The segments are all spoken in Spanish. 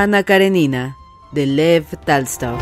Ana Karenina, de Lev Talstov.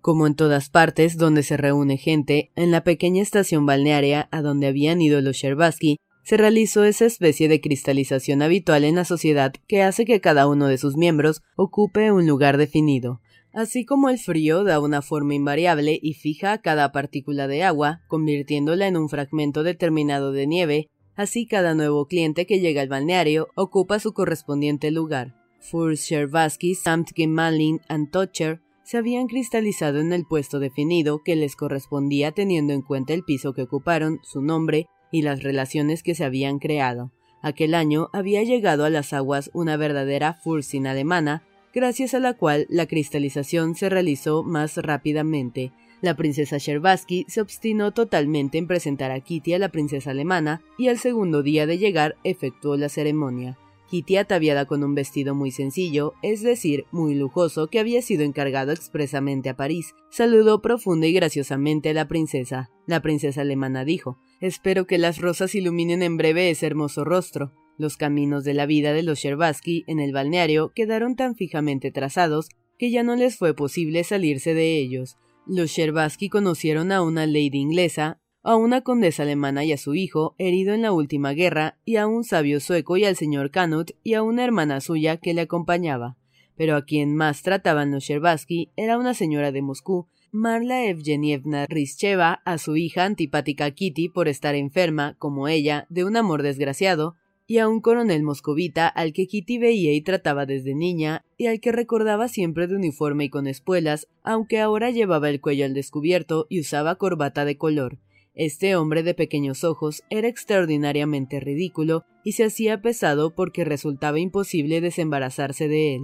Como en todas partes donde se reúne gente, en la pequeña estación balnearia a donde habían ido los Sherbatsky, se realizó esa especie de cristalización habitual en la sociedad que hace que cada uno de sus miembros ocupe un lugar definido. Así como el frío da una forma invariable y fija a cada partícula de agua, convirtiéndola en un fragmento determinado de nieve, así cada nuevo cliente que llega al balneario ocupa su correspondiente lugar. Furs, Sherbatsky, Samtkin, Malin y Tocher se habían cristalizado en el puesto definido que les correspondía teniendo en cuenta el piso que ocuparon, su nombre y las relaciones que se habían creado. Aquel año había llegado a las aguas una verdadera Fursin alemana, gracias a la cual la cristalización se realizó más rápidamente. La princesa Sherbatsky se obstinó totalmente en presentar a Kitty a la princesa alemana y al segundo día de llegar efectuó la ceremonia. Kitty ataviada con un vestido muy sencillo, es decir, muy lujoso, que había sido encargado expresamente a París, saludó profunda y graciosamente a la princesa. La princesa alemana dijo Espero que las rosas iluminen en breve ese hermoso rostro. Los caminos de la vida de los Sherbatsky en el balneario quedaron tan fijamente trazados que ya no les fue posible salirse de ellos. Los Sherbatsky conocieron a una lady inglesa, a una condesa alemana y a su hijo, herido en la última guerra, y a un sabio sueco y al señor Canut y a una hermana suya que le acompañaba. Pero a quien más trataban los Sherbatsky era una señora de Moscú, Marla Evgenievna Rischeva, a su hija antipática Kitty por estar enferma, como ella, de un amor desgraciado, y a un coronel moscovita al que Kitty veía y trataba desde niña, y al que recordaba siempre de uniforme y con espuelas, aunque ahora llevaba el cuello al descubierto y usaba corbata de color. Este hombre de pequeños ojos era extraordinariamente ridículo y se hacía pesado porque resultaba imposible desembarazarse de él.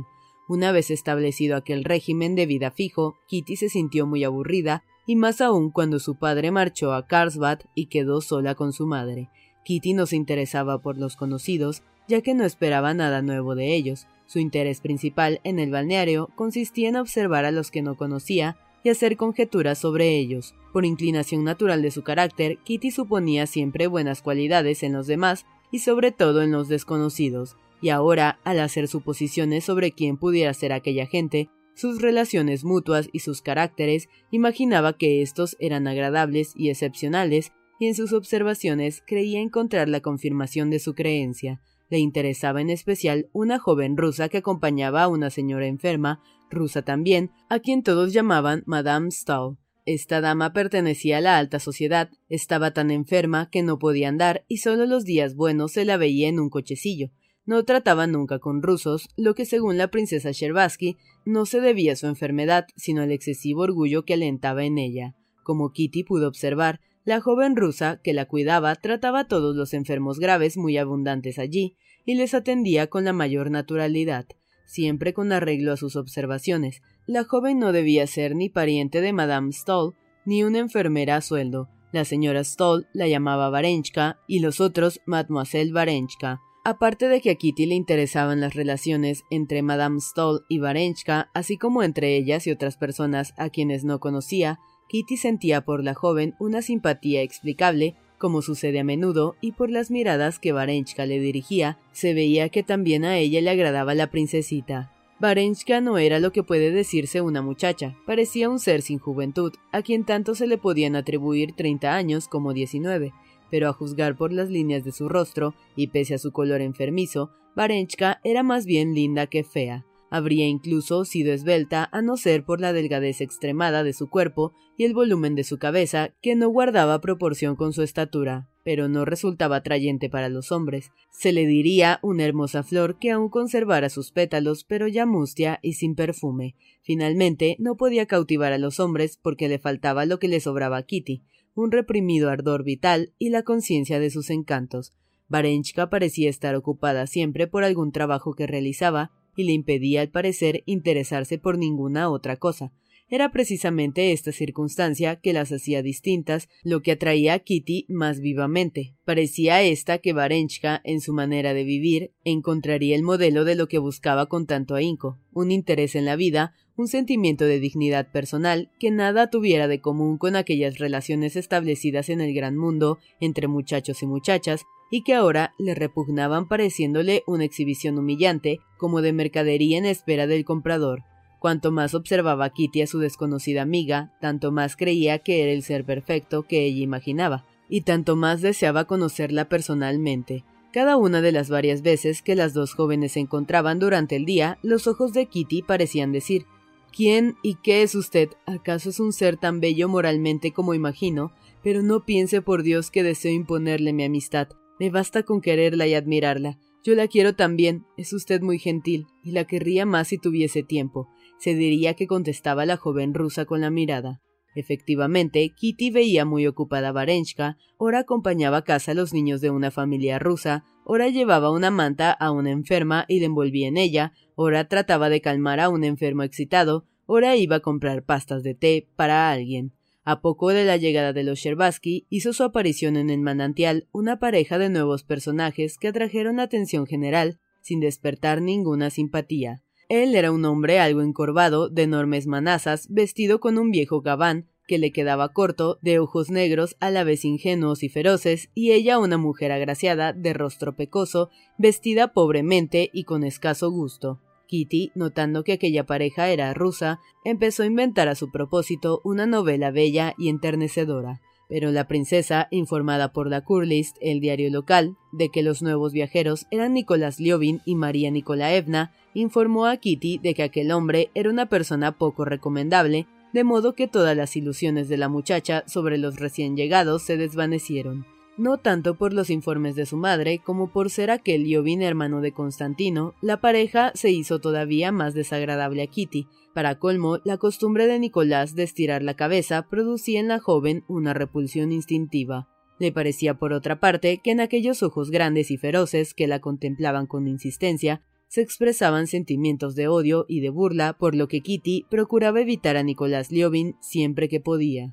Una vez establecido aquel régimen de vida fijo, Kitty se sintió muy aburrida, y más aún cuando su padre marchó a Karlsbad y quedó sola con su madre. Kitty no se interesaba por los conocidos, ya que no esperaba nada nuevo de ellos. Su interés principal en el balneario consistía en observar a los que no conocía y hacer conjeturas sobre ellos. Por inclinación natural de su carácter, Kitty suponía siempre buenas cualidades en los demás y sobre todo en los desconocidos, y ahora, al hacer suposiciones sobre quién pudiera ser aquella gente, sus relaciones mutuas y sus caracteres, imaginaba que estos eran agradables y excepcionales y en sus observaciones creía encontrar la confirmación de su creencia. Le interesaba en especial una joven rusa que acompañaba a una señora enferma, rusa también, a quien todos llamaban Madame Stahl. Esta dama pertenecía a la alta sociedad, estaba tan enferma que no podía andar y solo los días buenos se la veía en un cochecillo. No trataba nunca con rusos, lo que según la princesa Sherbatsky no se debía a su enfermedad, sino al excesivo orgullo que alentaba en ella. Como Kitty pudo observar, la joven rusa que la cuidaba trataba a todos los enfermos graves muy abundantes allí, y les atendía con la mayor naturalidad, siempre con arreglo a sus observaciones. La joven no debía ser ni pariente de Madame Stoll, ni una enfermera a sueldo. La señora Stoll la llamaba Varenchka y los otros Mademoiselle Varenchka. Aparte de que a Kitty le interesaban las relaciones entre Madame Stoll y Varenchka, así como entre ellas y otras personas a quienes no conocía, Kitty sentía por la joven una simpatía explicable, como sucede a menudo, y por las miradas que Varenchka le dirigía, se veía que también a ella le agradaba la princesita. Varenchka no era lo que puede decirse una muchacha, parecía un ser sin juventud, a quien tanto se le podían atribuir treinta años como diecinueve, pero a juzgar por las líneas de su rostro, y pese a su color enfermizo, Varenchka era más bien linda que fea. Habría incluso sido esbelta a no ser por la delgadez extremada de su cuerpo y el volumen de su cabeza, que no guardaba proporción con su estatura, pero no resultaba atrayente para los hombres. Se le diría una hermosa flor que aún conservara sus pétalos, pero ya mustia y sin perfume. Finalmente, no podía cautivar a los hombres porque le faltaba lo que le sobraba a Kitty, un reprimido ardor vital y la conciencia de sus encantos. Varenchka parecía estar ocupada siempre por algún trabajo que realizaba y le impedía al parecer interesarse por ninguna otra cosa. Era precisamente esta circunstancia que las hacía distintas lo que atraía a Kitty más vivamente. Parecía esta que Varenchka, en su manera de vivir, encontraría el modelo de lo que buscaba con tanto ahínco, un interés en la vida, un sentimiento de dignidad personal que nada tuviera de común con aquellas relaciones establecidas en el gran mundo entre muchachos y muchachas, y que ahora le repugnaban pareciéndole una exhibición humillante, como de mercadería en espera del comprador. Cuanto más observaba Kitty a su desconocida amiga, tanto más creía que era el ser perfecto que ella imaginaba, y tanto más deseaba conocerla personalmente. Cada una de las varias veces que las dos jóvenes se encontraban durante el día, los ojos de Kitty parecían decir ¿Quién y qué es usted? ¿Acaso es un ser tan bello moralmente como imagino? Pero no piense por Dios que deseo imponerle mi amistad. Me basta con quererla y admirarla. Yo la quiero también. Es usted muy gentil, y la querría más si tuviese tiempo. Se diría que contestaba la joven rusa con la mirada. Efectivamente, Kitty veía muy ocupada a Varenchka, ora acompañaba a casa a los niños de una familia rusa, ora llevaba una manta a una enferma y la envolvía en ella, ora trataba de calmar a un enfermo excitado, ora iba a comprar pastas de té para alguien. A poco de la llegada de los Sherbatsky, hizo su aparición en el manantial una pareja de nuevos personajes que atrajeron atención general, sin despertar ninguna simpatía. Él era un hombre algo encorvado, de enormes manazas, vestido con un viejo gabán que le quedaba corto, de ojos negros a la vez ingenuos y feroces, y ella una mujer agraciada, de rostro pecoso, vestida pobremente y con escaso gusto. Kitty, notando que aquella pareja era rusa, empezó a inventar a su propósito una novela bella y enternecedora. Pero la princesa, informada por la Kurlist, el diario local, de que los nuevos viajeros eran Nicolás Liobin y María Nikolaevna, informó a Kitty de que aquel hombre era una persona poco recomendable, de modo que todas las ilusiones de la muchacha sobre los recién llegados se desvanecieron no tanto por los informes de su madre como por ser aquel Liobin hermano de Constantino, la pareja se hizo todavía más desagradable a Kitty. Para colmo, la costumbre de Nicolás de estirar la cabeza producía en la joven una repulsión instintiva. Le parecía por otra parte que en aquellos ojos grandes y feroces que la contemplaban con insistencia se expresaban sentimientos de odio y de burla, por lo que Kitty procuraba evitar a Nicolás Liobin siempre que podía.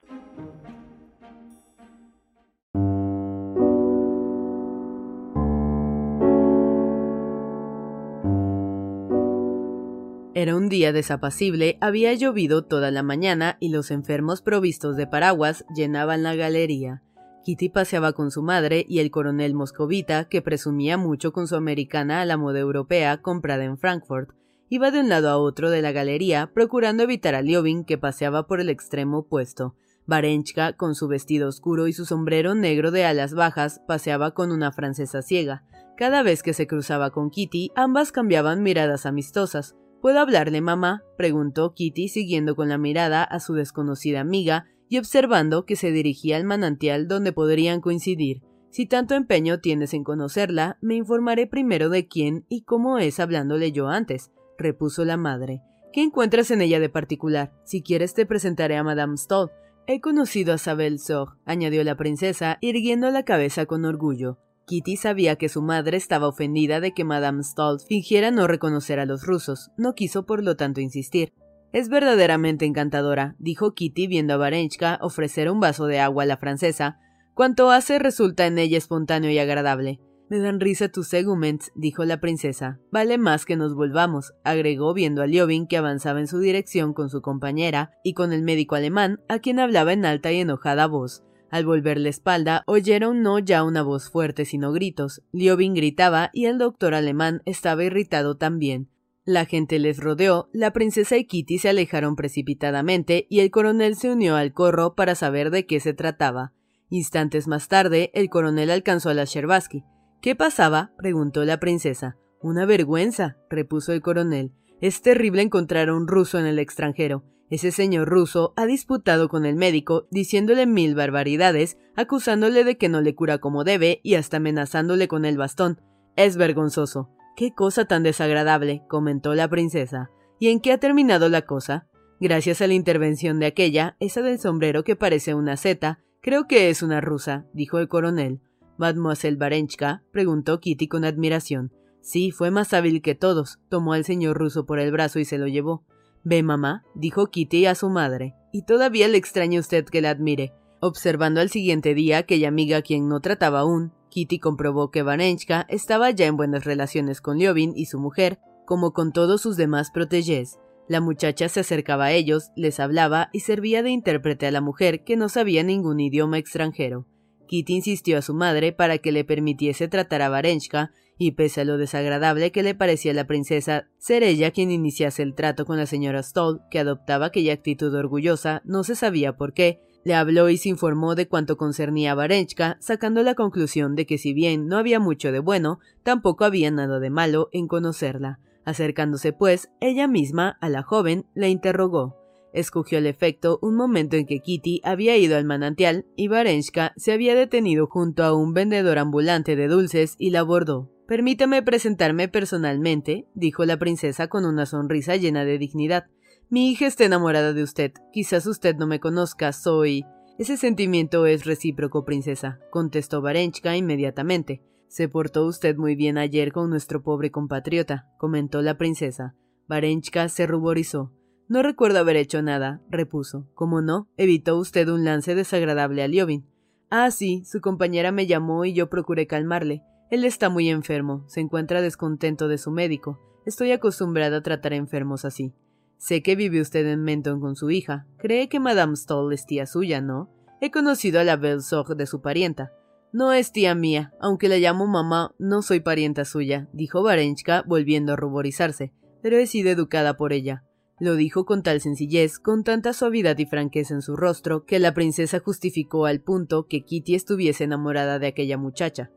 Era un día desapacible, había llovido toda la mañana y los enfermos provistos de paraguas llenaban la galería. Kitty paseaba con su madre y el coronel moscovita, que presumía mucho con su americana a la moda europea comprada en Frankfurt, iba de un lado a otro de la galería, procurando evitar a Liobin, que paseaba por el extremo opuesto. Varenchka, con su vestido oscuro y su sombrero negro de alas bajas, paseaba con una francesa ciega. Cada vez que se cruzaba con Kitty, ambas cambiaban miradas amistosas. ¿Puedo hablarle, mamá? preguntó Kitty, siguiendo con la mirada a su desconocida amiga y observando que se dirigía al manantial donde podrían coincidir. Si tanto empeño tienes en conocerla, me informaré primero de quién y cómo es hablándole yo antes, repuso la madre. ¿Qué encuentras en ella de particular? Si quieres te presentaré a Madame Stoll. He conocido a Sabel Sor, añadió la princesa, irguiendo la cabeza con orgullo. Kitty sabía que su madre estaba ofendida de que Madame Stoll fingiera no reconocer a los rusos, no quiso por lo tanto insistir. Es verdaderamente encantadora, dijo Kitty viendo a Varenchka ofrecer un vaso de agua a la francesa. Cuanto hace resulta en ella espontáneo y agradable. Me dan risa tus seguments, dijo la princesa. Vale más que nos volvamos, agregó viendo a Liobin que avanzaba en su dirección con su compañera y con el médico alemán, a quien hablaba en alta y enojada voz. Al volver la espalda, oyeron no ya una voz fuerte, sino gritos. Liobin gritaba y el doctor alemán estaba irritado también. La gente les rodeó, la princesa y Kitty se alejaron precipitadamente y el coronel se unió al corro para saber de qué se trataba. Instantes más tarde, el coronel alcanzó a la Sherbaski. ¿Qué pasaba? preguntó la princesa. Una vergüenza, repuso el coronel. Es terrible encontrar a un ruso en el extranjero. Ese señor ruso ha disputado con el médico, diciéndole mil barbaridades, acusándole de que no le cura como debe y hasta amenazándole con el bastón. Es vergonzoso. Qué cosa tan desagradable, comentó la princesa. ¿Y en qué ha terminado la cosa? Gracias a la intervención de aquella, esa del sombrero que parece una seta, creo que es una rusa, dijo el coronel. Mademoiselle Barenchka, preguntó Kitty con admiración. Sí, fue más hábil que todos. Tomó al señor ruso por el brazo y se lo llevó. Ve, mamá, dijo Kitty a su madre, y todavía le extraña usted que la admire. Observando al siguiente día aquella amiga a quien no trataba aún, Kitty comprobó que Varenchka estaba ya en buenas relaciones con Liobin y su mujer, como con todos sus demás protégés. La muchacha se acercaba a ellos, les hablaba y servía de intérprete a la mujer que no sabía ningún idioma extranjero. Kitty insistió a su madre para que le permitiese tratar a Varenchka y pese a lo desagradable que le parecía a la princesa ser ella quien iniciase el trato con la señora Stoll, que adoptaba aquella actitud orgullosa, no se sabía por qué, le habló y se informó de cuanto concernía a Varenchka, sacando la conclusión de que si bien no había mucho de bueno, tampoco había nada de malo en conocerla. Acercándose, pues, ella misma a la joven, la interrogó. Escogió el efecto un momento en que Kitty había ido al manantial y Varenchka se había detenido junto a un vendedor ambulante de dulces y la abordó. Permítame presentarme personalmente, dijo la princesa con una sonrisa llena de dignidad. Mi hija está enamorada de usted. Quizás usted no me conozca, soy. Ese sentimiento es recíproco, princesa, contestó Varenchka inmediatamente. Se portó usted muy bien ayer con nuestro pobre compatriota, comentó la princesa. Varenchka se ruborizó. No recuerdo haber hecho nada, repuso. Como no, evitó usted un lance desagradable a Liobin. Ah, sí, su compañera me llamó y yo procuré calmarle. Él está muy enfermo, se encuentra descontento de su médico. Estoy acostumbrada a tratar enfermos así. Sé que vive usted en Menton con su hija. Cree que Madame Stoll es tía suya, ¿no? He conocido a la belle de su parienta. No es tía mía, aunque la llamo mamá, no soy parienta suya, dijo Varenchka, volviendo a ruborizarse, pero he sido educada por ella. Lo dijo con tal sencillez, con tanta suavidad y franqueza en su rostro, que la princesa justificó al punto que Kitty estuviese enamorada de aquella muchacha.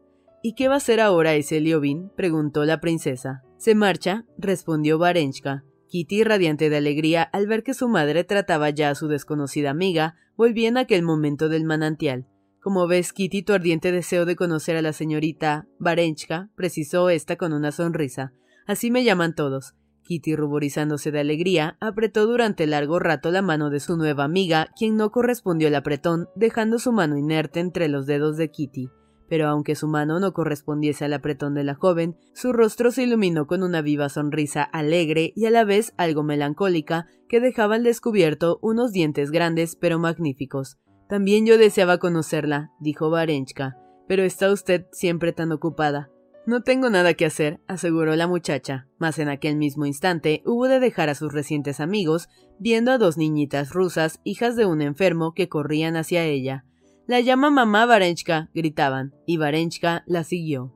¿Y qué va a hacer ahora ese Liobin? preguntó la princesa. Se marcha, respondió Varenchka. Kitty, radiante de alegría al ver que su madre trataba ya a su desconocida amiga, volvía en aquel momento del manantial. Como ves, Kitty, tu ardiente deseo de conocer a la señorita Varenchka, precisó esta con una sonrisa. Así me llaman todos. Kitty, ruborizándose de alegría, apretó durante largo rato la mano de su nueva amiga, quien no correspondió al apretón, dejando su mano inerte entre los dedos de Kitty. Pero aunque su mano no correspondiese al apretón de la joven, su rostro se iluminó con una viva sonrisa alegre y a la vez algo melancólica que dejaba al descubierto unos dientes grandes pero magníficos. También yo deseaba conocerla, dijo Varenchka, pero está usted siempre tan ocupada. No tengo nada que hacer, aseguró la muchacha, mas en aquel mismo instante hubo de dejar a sus recientes amigos, viendo a dos niñitas rusas, hijas de un enfermo, que corrían hacia ella. La llama mamá Varenchka, gritaban, y Varenchka la siguió.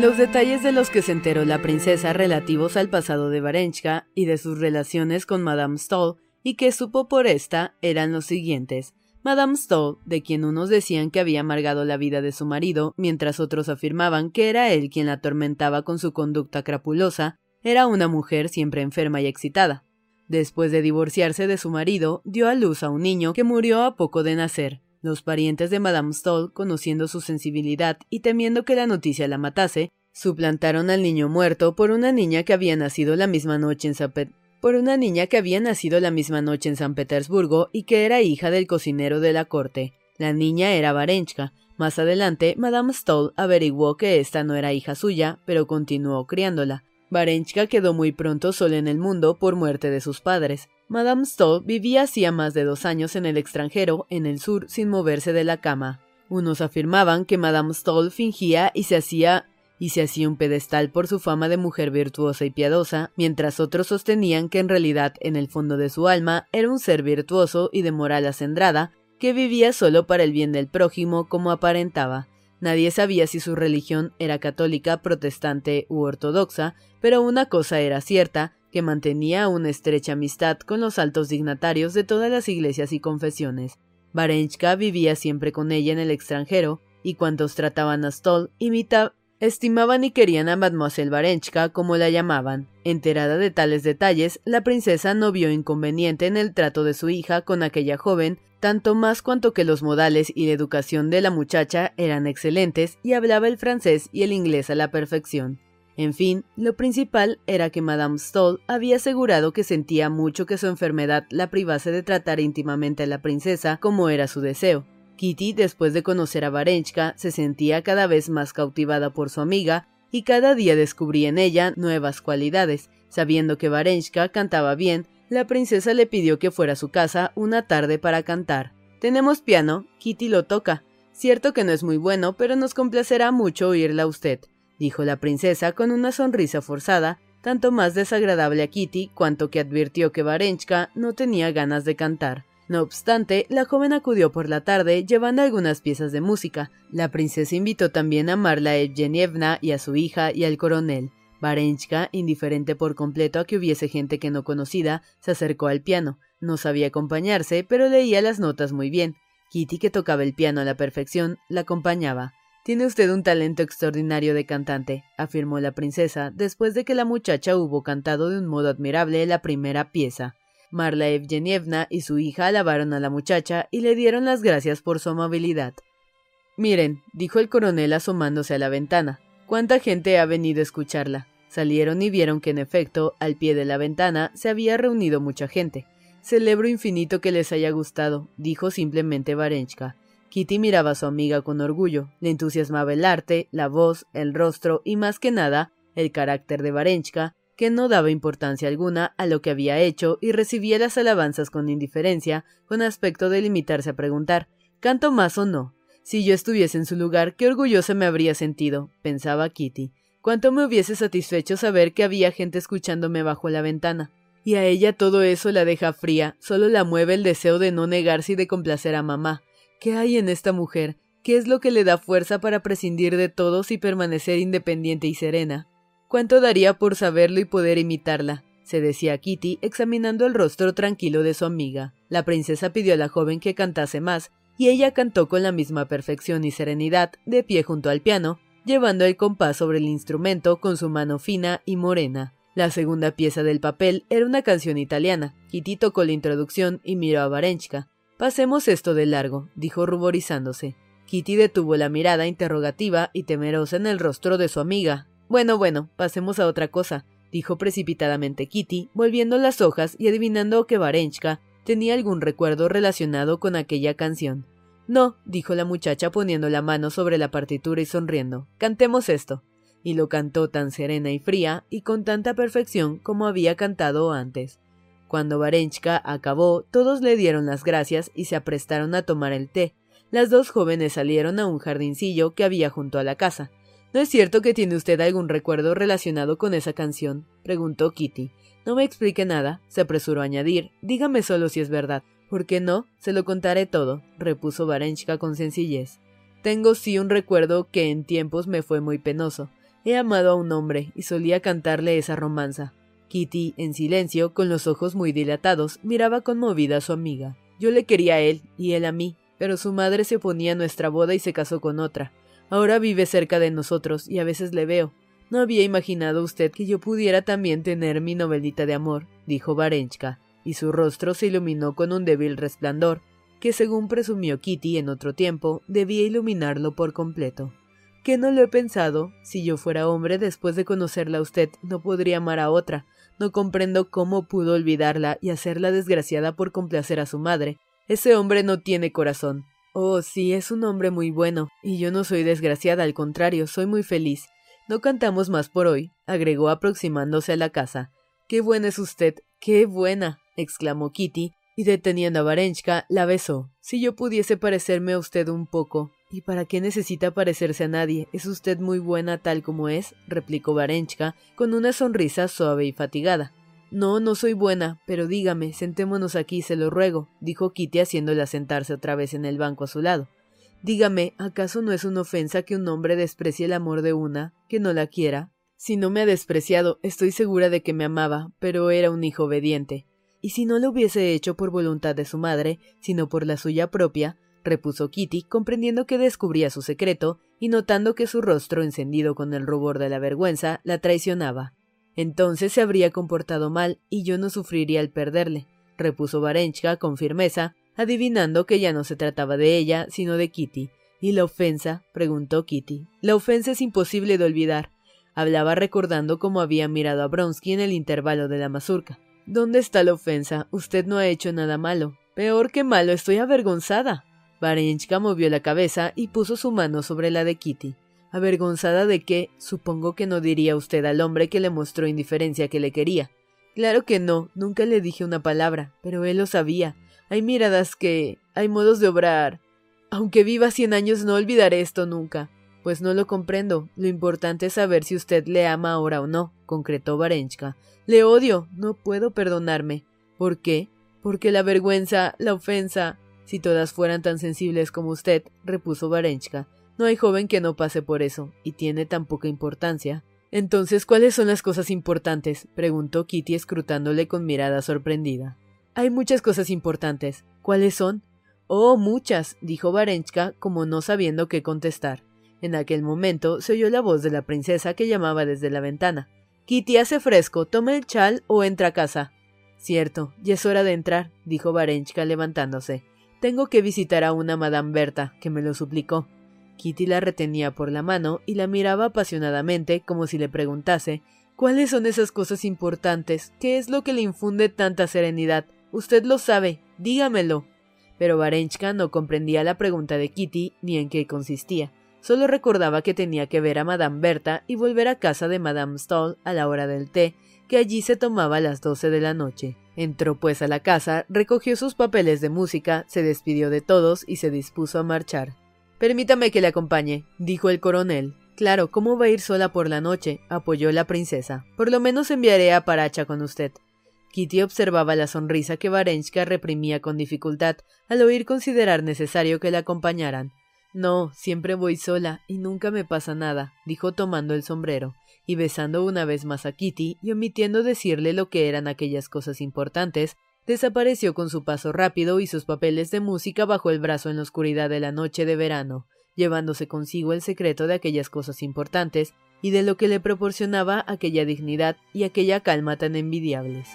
Los detalles de los que se enteró la princesa relativos al pasado de Varenchka y de sus relaciones con Madame Stoll y que supo por esta eran los siguientes. Madame Stoll, de quien unos decían que había amargado la vida de su marido, mientras otros afirmaban que era él quien la atormentaba con su conducta crapulosa, era una mujer siempre enferma y excitada. Después de divorciarse de su marido, dio a luz a un niño que murió a poco de nacer. Los parientes de Madame Stoll, conociendo su sensibilidad y temiendo que la noticia la matase, suplantaron al niño muerto por una niña que había nacido la misma noche en San por una niña que había nacido la misma noche en San Petersburgo y que era hija del cocinero de la corte. La niña era Varenchka. Más adelante, Madame Stoll averiguó que esta no era hija suya, pero continuó criándola. Varenchka quedó muy pronto sola en el mundo por muerte de sus padres. Madame Stoll vivía hacía más de dos años en el extranjero, en el sur, sin moverse de la cama. Unos afirmaban que Madame Stoll fingía y se hacía y se hacía un pedestal por su fama de mujer virtuosa y piadosa, mientras otros sostenían que en realidad en el fondo de su alma era un ser virtuoso y de moral acendrada, que vivía solo para el bien del prójimo como aparentaba. Nadie sabía si su religión era católica, protestante u ortodoxa, pero una cosa era cierta, que mantenía una estrecha amistad con los altos dignatarios de todas las iglesias y confesiones. Varenchka vivía siempre con ella en el extranjero, y cuantos trataban a Stoll imita estimaban y querían a Mademoiselle Varenchka como la llamaban. Enterada de tales detalles, la princesa no vio inconveniente en el trato de su hija con aquella joven, tanto más cuanto que los modales y la educación de la muchacha eran excelentes y hablaba el francés y el inglés a la perfección. En fin, lo principal era que Madame Stoll había asegurado que sentía mucho que su enfermedad la privase de tratar íntimamente a la princesa como era su deseo. Kitty, después de conocer a Varenchka, se sentía cada vez más cautivada por su amiga y cada día descubría en ella nuevas cualidades. Sabiendo que Varenchka cantaba bien, la princesa le pidió que fuera a su casa una tarde para cantar. Tenemos piano, Kitty lo toca. Cierto que no es muy bueno, pero nos complacerá mucho oírla a usted dijo la princesa con una sonrisa forzada, tanto más desagradable a Kitty cuanto que advirtió que Varenchka no tenía ganas de cantar. No obstante, la joven acudió por la tarde llevando algunas piezas de música. La princesa invitó también a Marla Evgenievna y a su hija y al coronel. Varenchka, indiferente por completo a que hubiese gente que no conocida, se acercó al piano. No sabía acompañarse, pero leía las notas muy bien. Kitty, que tocaba el piano a la perfección, la acompañaba. Tiene usted un talento extraordinario de cantante, afirmó la princesa, después de que la muchacha hubo cantado de un modo admirable la primera pieza. Marla Evgenievna y su hija alabaron a la muchacha y le dieron las gracias por su amabilidad. Miren, dijo el coronel asomándose a la ventana, cuánta gente ha venido a escucharla. Salieron y vieron que en efecto, al pie de la ventana, se había reunido mucha gente. Celebro infinito que les haya gustado, dijo simplemente Varenchka. Kitty miraba a su amiga con orgullo. Le entusiasmaba el arte, la voz, el rostro y más que nada, el carácter de Varenchka, que no daba importancia alguna a lo que había hecho y recibía las alabanzas con indiferencia, con aspecto de limitarse a preguntar ¿Canto más o no? Si yo estuviese en su lugar, qué orgullosa me habría sentido, pensaba Kitty. Cuánto me hubiese satisfecho saber que había gente escuchándome bajo la ventana. Y a ella todo eso la deja fría, solo la mueve el deseo de no negarse y de complacer a mamá. ¿Qué hay en esta mujer? ¿Qué es lo que le da fuerza para prescindir de todos y permanecer independiente y serena? ¿Cuánto daría por saberlo y poder imitarla? se decía Kitty, examinando el rostro tranquilo de su amiga. La princesa pidió a la joven que cantase más, y ella cantó con la misma perfección y serenidad, de pie junto al piano, llevando el compás sobre el instrumento con su mano fina y morena. La segunda pieza del papel era una canción italiana. Kitty tocó la introducción y miró a Varenchka. Pasemos esto de largo, dijo ruborizándose. Kitty detuvo la mirada interrogativa y temerosa en el rostro de su amiga. Bueno, bueno, pasemos a otra cosa, dijo precipitadamente Kitty, volviendo las hojas y adivinando que Varenchka tenía algún recuerdo relacionado con aquella canción. No, dijo la muchacha poniendo la mano sobre la partitura y sonriendo. Cantemos esto. Y lo cantó tan serena y fría y con tanta perfección como había cantado antes. Cuando Varenchka acabó, todos le dieron las gracias y se aprestaron a tomar el té. Las dos jóvenes salieron a un jardincillo que había junto a la casa. ¿No es cierto que tiene usted algún recuerdo relacionado con esa canción? preguntó Kitty. No me explique nada, se apresuró a añadir. Dígame solo si es verdad. ¿Por qué no? Se lo contaré todo, repuso Varenchka con sencillez. Tengo sí un recuerdo que en tiempos me fue muy penoso. He amado a un hombre y solía cantarle esa romanza. Kitty, en silencio, con los ojos muy dilatados, miraba conmovida a su amiga. Yo le quería a él y él a mí, pero su madre se oponía a nuestra boda y se casó con otra. Ahora vive cerca de nosotros y a veces le veo. No había imaginado usted que yo pudiera también tener mi novelita de amor, dijo Varenchka y su rostro se iluminó con un débil resplandor, que según presumió Kitty en otro tiempo, debía iluminarlo por completo. Que no lo he pensado, si yo fuera hombre después de conocerla a usted, no podría amar a otra, no comprendo cómo pudo olvidarla y hacerla desgraciada por complacer a su madre. Ese hombre no tiene corazón. Oh, sí, es un hombre muy bueno, y yo no soy desgraciada, al contrario, soy muy feliz. No cantamos más por hoy, agregó aproximándose a la casa. Qué buena es usted, qué buena exclamó Kitty, y deteniendo a Varenchka, la besó. Si yo pudiese parecerme a usted un poco. ¿Y para qué necesita parecerse a nadie? Es usted muy buena tal como es, replicó Varenchka, con una sonrisa suave y fatigada. No, no soy buena, pero dígame, sentémonos aquí, se lo ruego, dijo Kitty haciéndola sentarse otra vez en el banco a su lado. Dígame, ¿acaso no es una ofensa que un hombre desprecie el amor de una, que no la quiera? Si no me ha despreciado, estoy segura de que me amaba, pero era un hijo obediente. Y si no lo hubiese hecho por voluntad de su madre, sino por la suya propia, repuso Kitty, comprendiendo que descubría su secreto y notando que su rostro, encendido con el rubor de la vergüenza, la traicionaba. Entonces se habría comportado mal y yo no sufriría el perderle, repuso Varenchka con firmeza, adivinando que ya no se trataba de ella, sino de Kitty. ¿Y la ofensa? preguntó Kitty. La ofensa es imposible de olvidar. Hablaba recordando cómo había mirado a Bronsky en el intervalo de la mazurca. ¿Dónde está la ofensa? Usted no ha hecho nada malo. Peor que malo, estoy avergonzada. Varenchka movió la cabeza y puso su mano sobre la de Kitty. ¿Avergonzada de qué? Supongo que no diría usted al hombre que le mostró indiferencia que le quería. Claro que no, nunca le dije una palabra, pero él lo sabía. Hay miradas que. hay modos de obrar. Aunque viva cien años no olvidaré esto nunca. Pues no lo comprendo. Lo importante es saber si usted le ama ahora o no, concretó Varenchka. Le odio. No puedo perdonarme. ¿Por qué? Porque la vergüenza, la ofensa. Si todas fueran tan sensibles como usted, repuso Varenchka, no hay joven que no pase por eso, y tiene tan poca importancia. Entonces, ¿cuáles son las cosas importantes? preguntó Kitty escrutándole con mirada sorprendida. Hay muchas cosas importantes. ¿Cuáles son? Oh, muchas, dijo Varenchka, como no sabiendo qué contestar. En aquel momento se oyó la voz de la princesa que llamaba desde la ventana. Kitty hace fresco, toma el chal o entra a casa. Cierto, ya es hora de entrar, dijo Varenchka levantándose. Tengo que visitar a una Madame Berta, que me lo suplicó. Kitty la retenía por la mano y la miraba apasionadamente como si le preguntase ¿Cuáles son esas cosas importantes? ¿Qué es lo que le infunde tanta serenidad? Usted lo sabe, dígamelo. Pero Varenchka no comprendía la pregunta de Kitty ni en qué consistía. Solo recordaba que tenía que ver a Madame Berta y volver a casa de Madame Stoll a la hora del té, que allí se tomaba a las doce de la noche. Entró pues a la casa, recogió sus papeles de música, se despidió de todos y se dispuso a marchar. Permítame que le acompañe, dijo el coronel. Claro, ¿cómo va a ir sola por la noche? apoyó la princesa. Por lo menos enviaré a Paracha con usted. Kitty observaba la sonrisa que Varenchka reprimía con dificultad al oír considerar necesario que la acompañaran. No, siempre voy sola y nunca me pasa nada, dijo tomando el sombrero, y besando una vez más a Kitty y omitiendo decirle lo que eran aquellas cosas importantes, desapareció con su paso rápido y sus papeles de música bajo el brazo en la oscuridad de la noche de verano, llevándose consigo el secreto de aquellas cosas importantes y de lo que le proporcionaba aquella dignidad y aquella calma tan envidiables.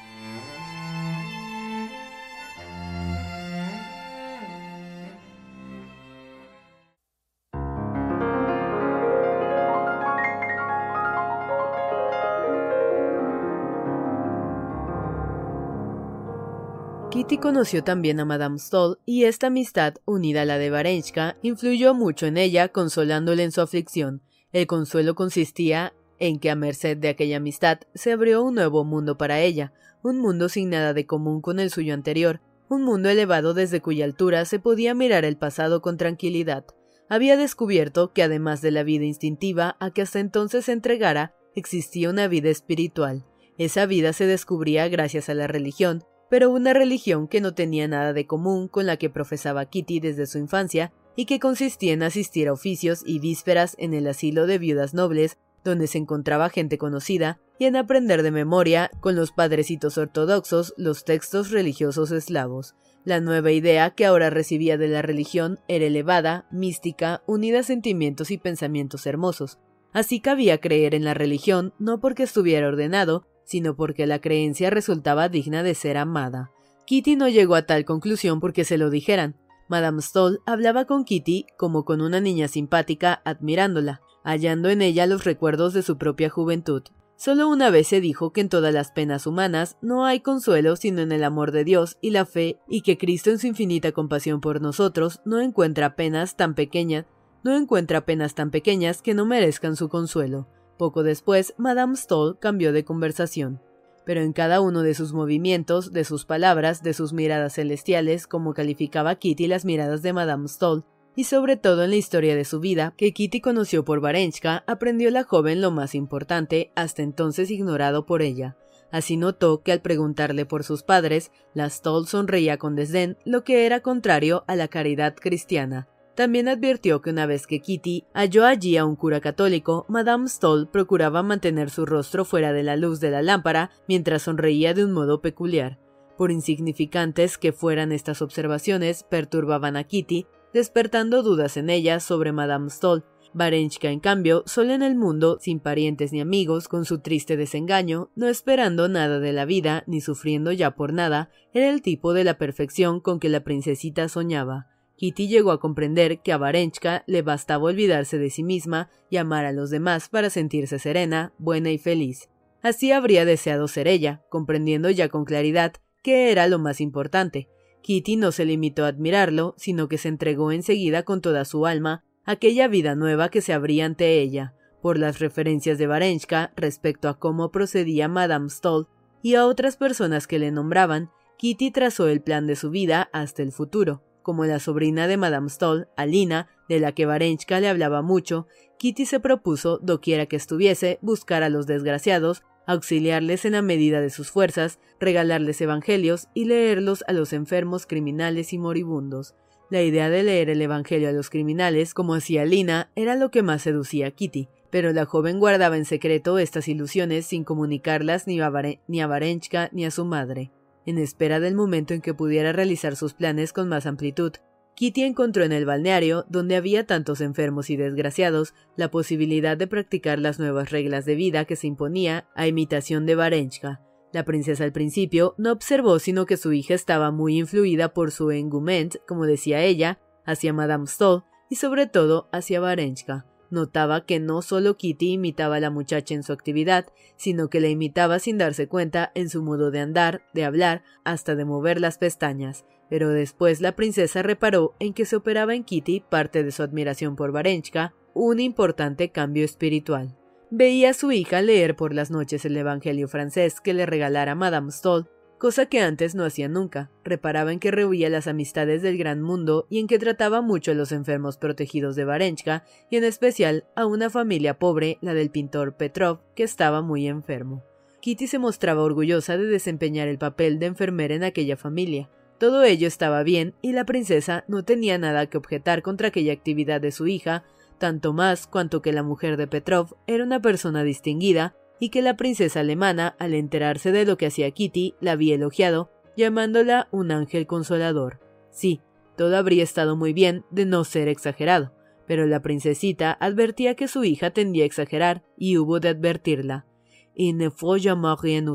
Kitty conoció también a Madame Stoll y esta amistad, unida a la de Varenchka, influyó mucho en ella, consolándole en su aflicción. El consuelo consistía en que a merced de aquella amistad se abrió un nuevo mundo para ella, un mundo sin nada de común con el suyo anterior, un mundo elevado desde cuya altura se podía mirar el pasado con tranquilidad. Había descubierto que además de la vida instintiva a que hasta entonces se entregara, existía una vida espiritual. Esa vida se descubría gracias a la religión, pero una religión que no tenía nada de común con la que profesaba Kitty desde su infancia y que consistía en asistir a oficios y vísperas en el asilo de viudas nobles, donde se encontraba gente conocida, y en aprender de memoria, con los padrecitos ortodoxos, los textos religiosos eslavos. La nueva idea que ahora recibía de la religión era elevada, mística, unida a sentimientos y pensamientos hermosos. Así cabía creer en la religión no porque estuviera ordenado, sino porque la creencia resultaba digna de ser amada. Kitty no llegó a tal conclusión porque se lo dijeran. Madame Stoll hablaba con Kitty como con una niña simpática, admirándola, hallando en ella los recuerdos de su propia juventud. Solo una vez se dijo que en todas las penas humanas no hay consuelo sino en el amor de Dios y la fe, y que Cristo en su infinita compasión por nosotros no encuentra penas tan pequeñas, no encuentra penas tan pequeñas que no merezcan su consuelo. Poco después, Madame Stoll cambió de conversación, pero en cada uno de sus movimientos, de sus palabras, de sus miradas celestiales, como calificaba Kitty las miradas de Madame Stoll, y sobre todo en la historia de su vida, que Kitty conoció por Varenchka, aprendió la joven lo más importante, hasta entonces ignorado por ella. Así notó que al preguntarle por sus padres, la Stoll sonreía con desdén, lo que era contrario a la caridad cristiana. También advirtió que una vez que Kitty halló allí a un cura católico, Madame Stoll procuraba mantener su rostro fuera de la luz de la lámpara mientras sonreía de un modo peculiar. Por insignificantes que fueran estas observaciones, perturbaban a Kitty, despertando dudas en ella sobre Madame Stoll. Varenchka, en cambio, sola en el mundo, sin parientes ni amigos, con su triste desengaño, no esperando nada de la vida, ni sufriendo ya por nada, era el tipo de la perfección con que la princesita soñaba. Kitty llegó a comprender que a Varenchka le bastaba olvidarse de sí misma y amar a los demás para sentirse serena, buena y feliz. Así habría deseado ser ella, comprendiendo ya con claridad que era lo más importante. Kitty no se limitó a admirarlo, sino que se entregó enseguida con toda su alma a aquella vida nueva que se abría ante ella. Por las referencias de Varenchka respecto a cómo procedía Madame Stoll y a otras personas que le nombraban, Kitty trazó el plan de su vida hasta el futuro como la sobrina de Madame Stoll, Alina, de la que Varenchka le hablaba mucho, Kitty se propuso, doquiera que estuviese, buscar a los desgraciados, auxiliarles en la medida de sus fuerzas, regalarles evangelios y leerlos a los enfermos, criminales y moribundos. La idea de leer el Evangelio a los criminales, como hacía Alina, era lo que más seducía a Kitty, pero la joven guardaba en secreto estas ilusiones sin comunicarlas ni a, ni a Varenchka ni a su madre. En espera del momento en que pudiera realizar sus planes con más amplitud, Kitty encontró en el balneario, donde había tantos enfermos y desgraciados, la posibilidad de practicar las nuevas reglas de vida que se imponía a imitación de Varenchka. La princesa al principio no observó sino que su hija estaba muy influida por su engument, como decía ella, hacia Madame Stoll y sobre todo hacia Varenchka. Notaba que no solo Kitty imitaba a la muchacha en su actividad, sino que la imitaba sin darse cuenta en su modo de andar, de hablar, hasta de mover las pestañas. Pero después la princesa reparó en que se operaba en Kitty parte de su admiración por Varenchka, un importante cambio espiritual. Veía a su hija leer por las noches el Evangelio francés que le regalara Madame Stoll, cosa que antes no hacía nunca. Reparaba en que rehuía las amistades del gran mundo y en que trataba mucho a los enfermos protegidos de Varenchka y en especial a una familia pobre, la del pintor Petrov, que estaba muy enfermo. Kitty se mostraba orgullosa de desempeñar el papel de enfermera en aquella familia. Todo ello estaba bien y la princesa no tenía nada que objetar contra aquella actividad de su hija, tanto más cuanto que la mujer de Petrov era una persona distinguida y que la princesa alemana, al enterarse de lo que hacía Kitty, la había elogiado, llamándola un ángel consolador. Sí, todo habría estado muy bien de no ser exagerado, pero la princesita advertía que su hija tendía a exagerar y hubo de advertirla. Y ne faut jamais rien.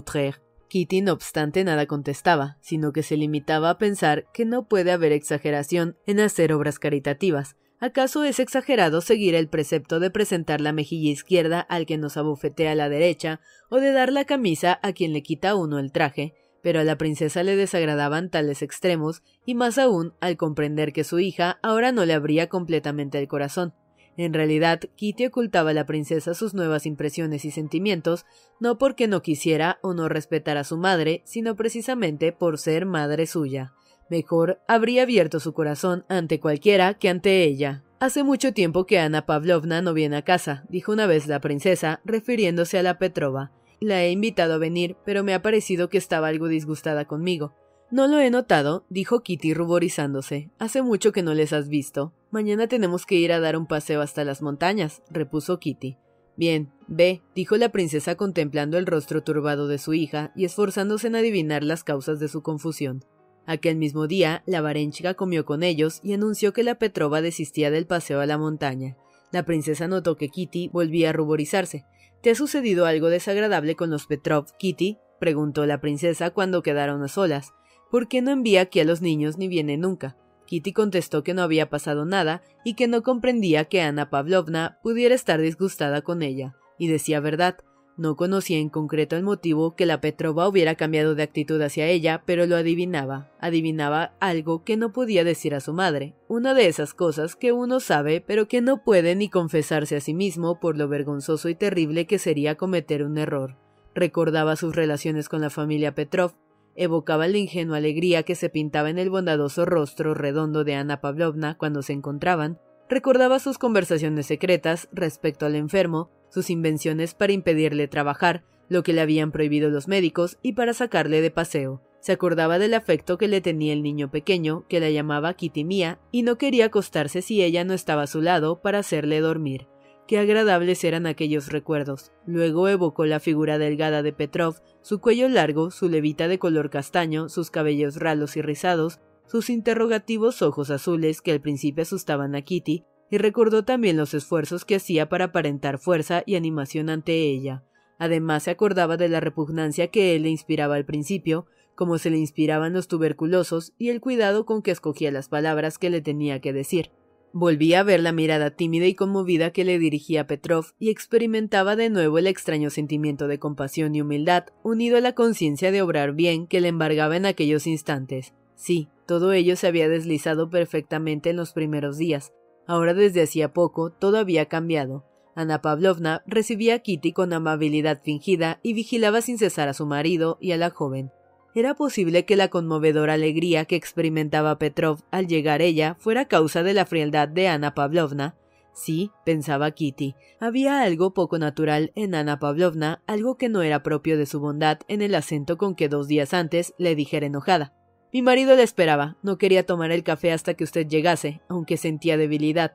Kitty, no obstante, nada contestaba, sino que se limitaba a pensar que no puede haber exageración en hacer obras caritativas. ¿Acaso es exagerado seguir el precepto de presentar la mejilla izquierda al que nos abofetea la derecha, o de dar la camisa a quien le quita uno el traje? pero a la princesa le desagradaban tales extremos, y más aún al comprender que su hija ahora no le abría completamente el corazón. En realidad, Kitty ocultaba a la princesa sus nuevas impresiones y sentimientos, no porque no quisiera o no respetara a su madre, sino precisamente por ser madre suya. Mejor habría abierto su corazón ante cualquiera que ante ella. Hace mucho tiempo que Ana Pavlovna no viene a casa, dijo una vez la princesa, refiriéndose a la Petrova. La he invitado a venir, pero me ha parecido que estaba algo disgustada conmigo. No lo he notado, dijo Kitty ruborizándose. Hace mucho que no les has visto. Mañana tenemos que ir a dar un paseo hasta las montañas, repuso Kitty. Bien, ve, dijo la princesa contemplando el rostro turbado de su hija y esforzándose en adivinar las causas de su confusión. Aquel mismo día, la Varenchka comió con ellos y anunció que la Petrova desistía del paseo a la montaña. La princesa notó que Kitty volvía a ruborizarse. ¿Te ha sucedido algo desagradable con los Petrov, Kitty? preguntó la princesa cuando quedaron a solas. ¿Por qué no envía aquí a los niños ni viene nunca? Kitty contestó que no había pasado nada y que no comprendía que Ana Pavlovna pudiera estar disgustada con ella, y decía verdad, no conocía en concreto el motivo que la Petrova hubiera cambiado de actitud hacia ella, pero lo adivinaba. Adivinaba algo que no podía decir a su madre. Una de esas cosas que uno sabe, pero que no puede ni confesarse a sí mismo por lo vergonzoso y terrible que sería cometer un error. Recordaba sus relaciones con la familia Petrov, evocaba la ingenua alegría que se pintaba en el bondadoso rostro redondo de Ana Pavlovna cuando se encontraban, recordaba sus conversaciones secretas respecto al enfermo, sus invenciones para impedirle trabajar, lo que le habían prohibido los médicos, y para sacarle de paseo. Se acordaba del afecto que le tenía el niño pequeño, que la llamaba Kitty Mía, y no quería acostarse si ella no estaba a su lado para hacerle dormir. Qué agradables eran aquellos recuerdos. Luego evocó la figura delgada de Petrov, su cuello largo, su levita de color castaño, sus cabellos ralos y rizados, sus interrogativos ojos azules que al principio asustaban a Kitty, y recordó también los esfuerzos que hacía para aparentar fuerza y animación ante ella. Además se acordaba de la repugnancia que él le inspiraba al principio, como se le inspiraban los tuberculosos, y el cuidado con que escogía las palabras que le tenía que decir. Volvía a ver la mirada tímida y conmovida que le dirigía Petrov y experimentaba de nuevo el extraño sentimiento de compasión y humildad, unido a la conciencia de obrar bien que le embargaba en aquellos instantes. Sí, todo ello se había deslizado perfectamente en los primeros días, Ahora desde hacía poco todo había cambiado. Ana Pavlovna recibía a Kitty con amabilidad fingida y vigilaba sin cesar a su marido y a la joven. ¿Era posible que la conmovedora alegría que experimentaba Petrov al llegar ella fuera causa de la frialdad de Ana Pavlovna? Sí, pensaba Kitty, había algo poco natural en Ana Pavlovna, algo que no era propio de su bondad en el acento con que dos días antes le dijera enojada. Mi marido le esperaba, no quería tomar el café hasta que usted llegase, aunque sentía debilidad.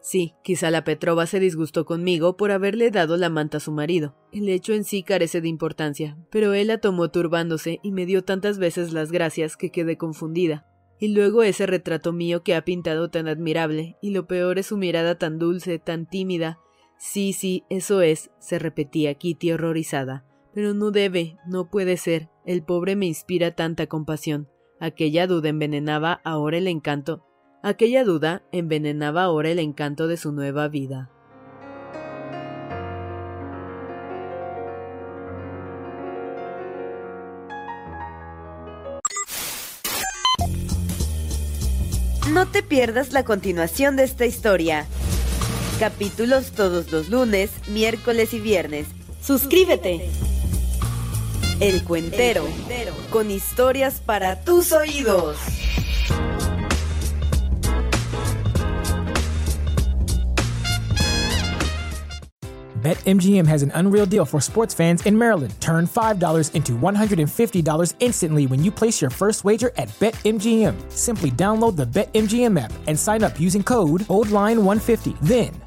Sí, quizá la Petrova se disgustó conmigo por haberle dado la manta a su marido. El hecho en sí carece de importancia, pero él la tomó turbándose y me dio tantas veces las gracias que quedé confundida. Y luego ese retrato mío que ha pintado tan admirable, y lo peor es su mirada tan dulce, tan tímida. Sí, sí, eso es, se repetía Kitty horrorizada. Pero no debe, no puede ser. El pobre me inspira tanta compasión. Aquella duda envenenaba ahora el encanto. Aquella duda envenenaba ahora el encanto de su nueva vida. No te pierdas la continuación de esta historia. Capítulos todos los lunes, miércoles y viernes. Suscríbete. El Cuentero, con historias para tus oídos. BetMGM has an unreal deal for sports fans in Maryland. Turn $5 into $150 instantly when you place your first wager at BetMGM. Simply download the BetMGM app and sign up using code OldLine150. Then,